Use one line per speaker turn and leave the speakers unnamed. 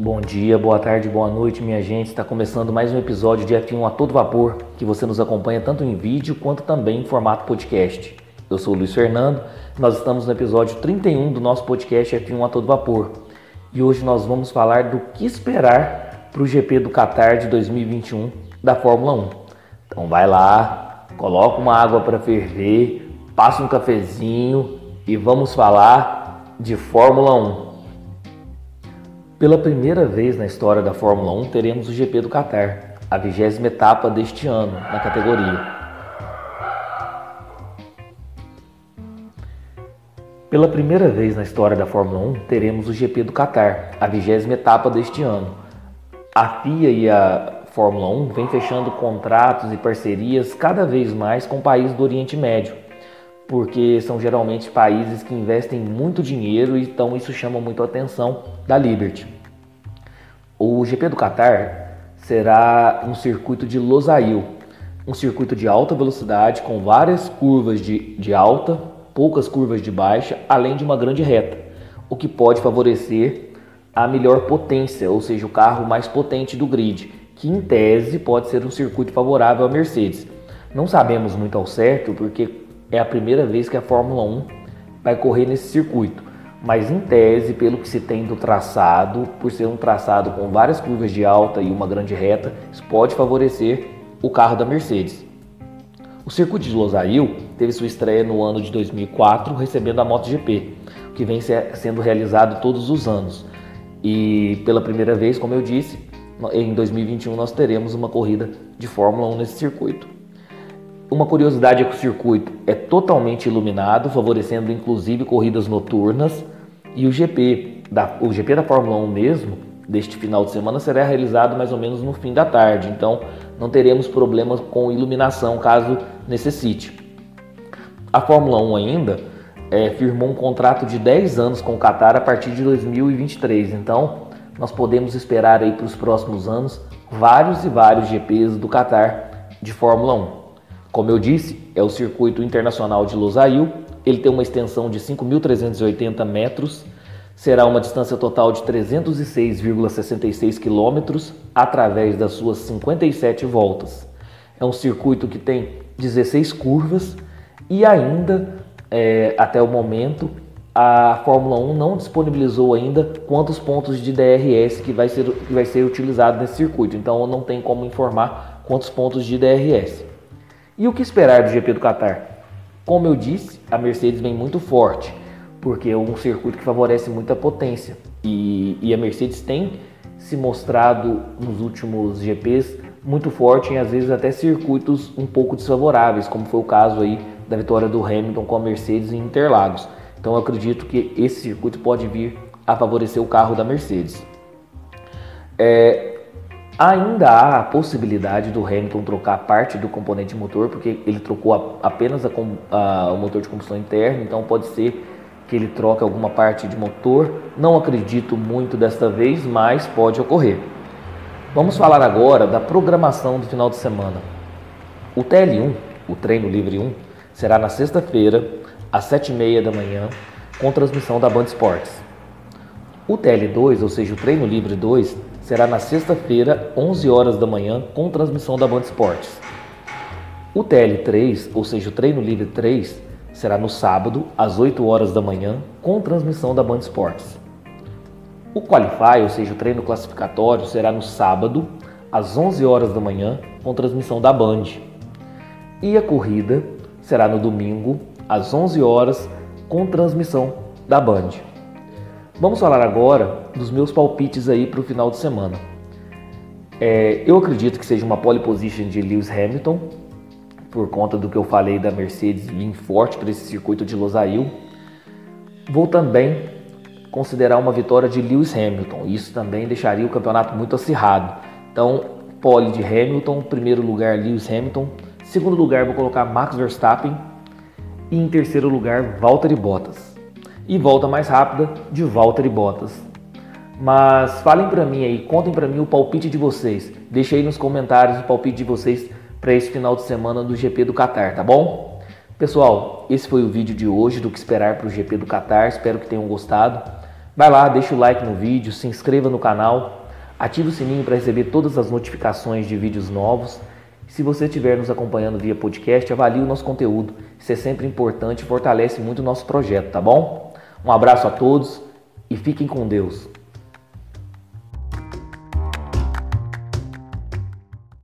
Bom dia, boa tarde, boa noite, minha gente. Está começando mais um episódio de F1 a todo vapor, que você nos acompanha tanto em vídeo quanto também em formato podcast. Eu sou o Luiz Fernando, nós estamos no episódio 31 do nosso podcast F1 a todo vapor. E hoje nós vamos falar do que esperar para o GP do Qatar de 2021 da Fórmula 1. Então vai lá, coloca uma água para ferver, passa um cafezinho e vamos falar de Fórmula 1. Pela primeira vez na história da Fórmula 1, teremos o GP do Qatar, a vigésima etapa deste ano na categoria. Pela primeira vez na história da Fórmula 1, teremos o GP do Qatar, a vigésima etapa deste ano. A FIA e a Fórmula 1 vêm fechando contratos e parcerias cada vez mais com países do Oriente Médio porque são geralmente países que investem muito dinheiro então isso chama muito a atenção da Liberty. O GP do Qatar será um circuito de Losail, um circuito de alta velocidade com várias curvas de, de alta, poucas curvas de baixa, além de uma grande reta, o que pode favorecer a melhor potência, ou seja, o carro mais potente do grid, que em tese pode ser um circuito favorável à Mercedes. Não sabemos muito ao certo, porque é a primeira vez que a Fórmula 1 vai correr nesse circuito. Mas em tese, pelo que se tem do traçado, por ser um traçado com várias curvas de alta e uma grande reta, isso pode favorecer o carro da Mercedes. O circuito de Losail teve sua estreia no ano de 2004, recebendo a MotoGP, que vem sendo realizado todos os anos. E pela primeira vez, como eu disse, em 2021 nós teremos uma corrida de Fórmula 1 nesse circuito. Uma curiosidade é que o circuito é totalmente iluminado, favorecendo inclusive corridas noturnas, e o GP da, o GP da Fórmula 1 mesmo, deste final de semana, será realizado mais ou menos no fim da tarde, então não teremos problemas com iluminação caso necessite. A Fórmula 1 ainda é, firmou um contrato de 10 anos com o Qatar a partir de 2023, então nós podemos esperar aí para os próximos anos vários e vários GPs do Qatar de Fórmula 1. Como eu disse, é o circuito internacional de Losail. Ele tem uma extensão de 5.380 metros, será uma distância total de 306,66 quilômetros através das suas 57 voltas. É um circuito que tem 16 curvas e ainda, é, até o momento, a Fórmula 1 não disponibilizou ainda quantos pontos de DRS que vai ser, que vai ser utilizado nesse circuito. Então não tem como informar quantos pontos de DRS. E o que esperar do GP do Qatar? Como eu disse, a Mercedes vem muito forte, porque é um circuito que favorece muita potência. E, e a Mercedes tem se mostrado nos últimos GPs muito forte em às vezes até circuitos um pouco desfavoráveis, como foi o caso aí da vitória do Hamilton com a Mercedes em Interlagos. Então eu acredito que esse circuito pode vir a favorecer o carro da Mercedes. É, Ainda há a possibilidade do Hamilton trocar parte do componente motor, porque ele trocou apenas a, a, o motor de combustão interna, então pode ser que ele troque alguma parte de motor. Não acredito muito desta vez, mas pode ocorrer. Vamos falar agora da programação do final de semana. O TL1, o treino livre 1, será na sexta-feira, às 7h30 da manhã, com transmissão da Band Esportes. O TL2, ou seja, o treino livre 2, será na sexta-feira, 11 horas da manhã, com transmissão da Band Esportes. O TL3, ou seja, o Treino Livre 3, será no sábado, às 8 horas da manhã, com transmissão da Band Esportes. O Qualify, ou seja, o treino classificatório, será no sábado, às 11 horas da manhã, com transmissão da Band. E a corrida será no domingo, às 11 horas, com transmissão da Band. Vamos falar agora dos meus palpites aí para o final de semana. É, eu acredito que seja uma pole position de Lewis Hamilton, por conta do que eu falei da Mercedes vir forte para esse circuito de Losail. Vou também considerar uma vitória de Lewis Hamilton. Isso também deixaria o campeonato muito acirrado. Então, pole de Hamilton, primeiro lugar Lewis Hamilton, segundo lugar vou colocar Max Verstappen e em terceiro lugar Valtteri Bottas e volta mais rápida de Valtteri Bottas. Mas falem para mim aí, contem para mim o palpite de vocês. Deixe aí nos comentários o palpite de vocês para esse final de semana do GP do Qatar, tá bom? Pessoal, esse foi o vídeo de hoje do que esperar para o GP do Qatar. Espero que tenham gostado. Vai lá, deixa o like no vídeo, se inscreva no canal, ative o sininho para receber todas as notificações de vídeos novos. Se você estiver nos acompanhando via podcast, avalie o nosso conteúdo. Isso é sempre importante e fortalece muito o nosso projeto, tá bom? Um abraço a todos e fiquem com Deus.